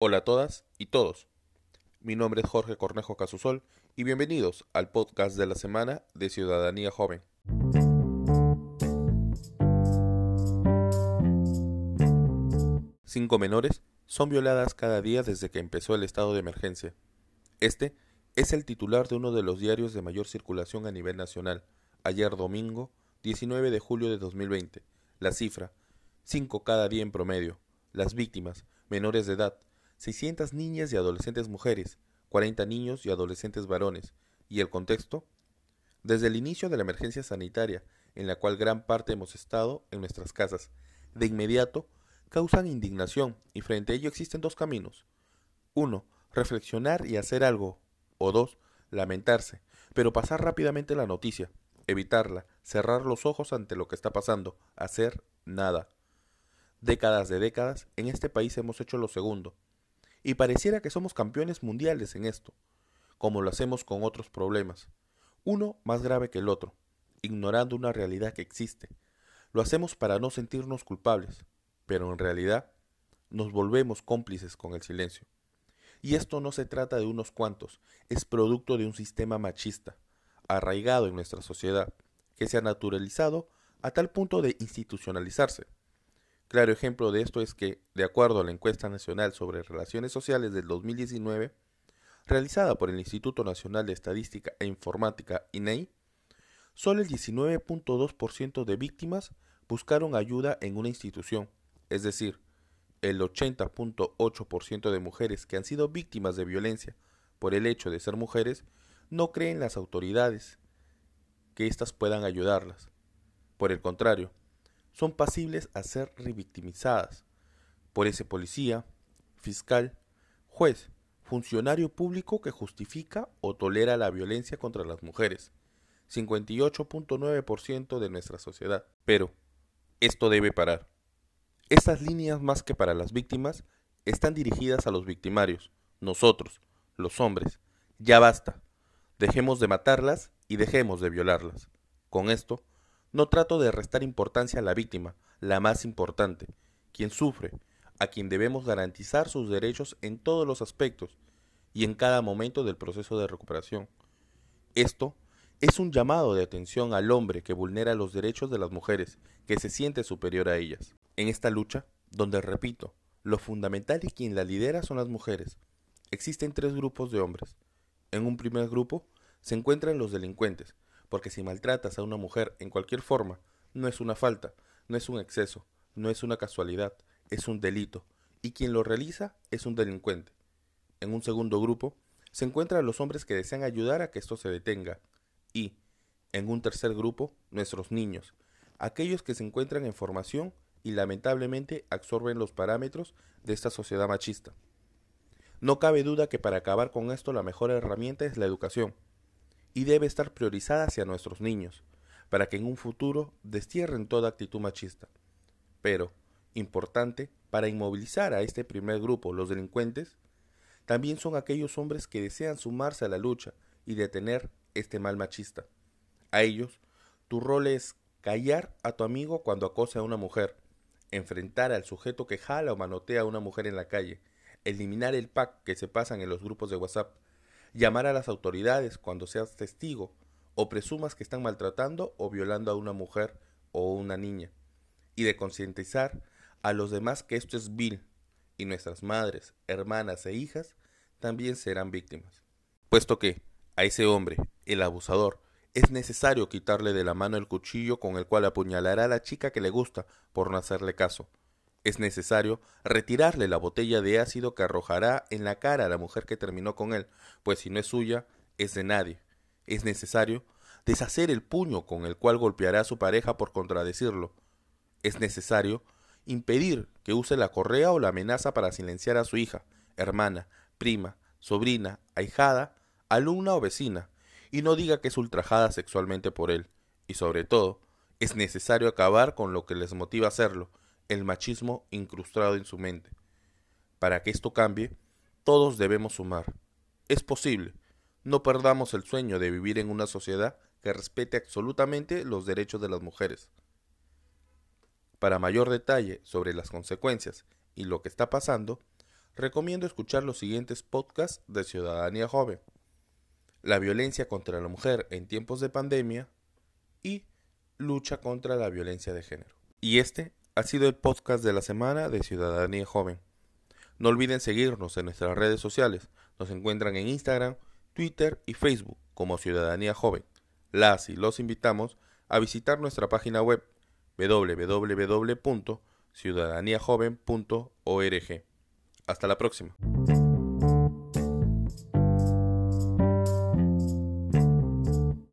Hola a todas y todos. Mi nombre es Jorge Cornejo Casusol y bienvenidos al podcast de la semana de Ciudadanía Joven. Cinco menores son violadas cada día desde que empezó el estado de emergencia. Este es el titular de uno de los diarios de mayor circulación a nivel nacional. Ayer domingo, 19 de julio de 2020. La cifra, 5 cada día en promedio. Las víctimas, menores de edad, 600 niñas y adolescentes mujeres, 40 niños y adolescentes varones. ¿Y el contexto? Desde el inicio de la emergencia sanitaria, en la cual gran parte hemos estado en nuestras casas, de inmediato causan indignación y frente a ello existen dos caminos. Uno, reflexionar y hacer algo. O dos, lamentarse, pero pasar rápidamente la noticia, evitarla, cerrar los ojos ante lo que está pasando, hacer nada. Décadas de décadas, en este país hemos hecho lo segundo, y pareciera que somos campeones mundiales en esto, como lo hacemos con otros problemas, uno más grave que el otro, ignorando una realidad que existe. Lo hacemos para no sentirnos culpables, pero en realidad nos volvemos cómplices con el silencio. Y esto no se trata de unos cuantos, es producto de un sistema machista, arraigado en nuestra sociedad, que se ha naturalizado a tal punto de institucionalizarse. Claro ejemplo de esto es que, de acuerdo a la encuesta nacional sobre relaciones sociales del 2019, realizada por el Instituto Nacional de Estadística e Informática INEI, solo el 19.2% de víctimas buscaron ayuda en una institución, es decir, el 80.8% de mujeres que han sido víctimas de violencia por el hecho de ser mujeres no creen las autoridades que éstas puedan ayudarlas. Por el contrario, son pasibles a ser revictimizadas por ese policía, fiscal, juez, funcionario público que justifica o tolera la violencia contra las mujeres, 58.9% de nuestra sociedad. Pero, esto debe parar. Estas líneas más que para las víctimas están dirigidas a los victimarios, nosotros, los hombres. Ya basta. Dejemos de matarlas y dejemos de violarlas. Con esto, no trato de restar importancia a la víctima, la más importante, quien sufre, a quien debemos garantizar sus derechos en todos los aspectos y en cada momento del proceso de recuperación. Esto es un llamado de atención al hombre que vulnera los derechos de las mujeres, que se siente superior a ellas. En esta lucha, donde repito, lo fundamental y quien la lidera son las mujeres, existen tres grupos de hombres. En un primer grupo se encuentran los delincuentes, porque si maltratas a una mujer en cualquier forma, no es una falta, no es un exceso, no es una casualidad, es un delito, y quien lo realiza es un delincuente. En un segundo grupo se encuentran los hombres que desean ayudar a que esto se detenga, y, en un tercer grupo, nuestros niños, aquellos que se encuentran en formación y lamentablemente absorben los parámetros de esta sociedad machista. No cabe duda que para acabar con esto la mejor herramienta es la educación, y debe estar priorizada hacia nuestros niños, para que en un futuro destierren toda actitud machista. Pero, importante, para inmovilizar a este primer grupo, los delincuentes, también son aquellos hombres que desean sumarse a la lucha y detener este mal machista. A ellos, tu rol es callar a tu amigo cuando acosa a una mujer, enfrentar al sujeto que jala o manotea a una mujer en la calle, eliminar el pack que se pasan en los grupos de WhatsApp, llamar a las autoridades cuando seas testigo o presumas que están maltratando o violando a una mujer o una niña, y de concientizar a los demás que esto es vil y nuestras madres, hermanas e hijas también serán víctimas. Puesto que a ese hombre, el abusador, es necesario quitarle de la mano el cuchillo con el cual apuñalará a la chica que le gusta por no hacerle caso, es necesario retirarle la botella de ácido que arrojará en la cara a la mujer que terminó con él, pues si no es suya, es de nadie. Es necesario deshacer el puño con el cual golpeará a su pareja por contradecirlo. Es necesario impedir que use la correa o la amenaza para silenciar a su hija, hermana, prima, sobrina, ahijada, alumna o vecina, y no diga que es ultrajada sexualmente por él. Y sobre todo, es necesario acabar con lo que les motiva a hacerlo, el machismo incrustado en su mente. Para que esto cambie, todos debemos sumar. Es posible. No perdamos el sueño de vivir en una sociedad que respete absolutamente los derechos de las mujeres. Para mayor detalle sobre las consecuencias y lo que está pasando, recomiendo escuchar los siguientes podcasts de Ciudadanía Joven. La violencia contra la mujer en tiempos de pandemia y lucha contra la violencia de género. Y este ha sido el podcast de la semana de Ciudadanía Joven. No olviden seguirnos en nuestras redes sociales. Nos encuentran en Instagram, Twitter y Facebook como Ciudadanía Joven. Las y los invitamos a visitar nuestra página web www.ciudadaniajoven.org. Hasta la próxima.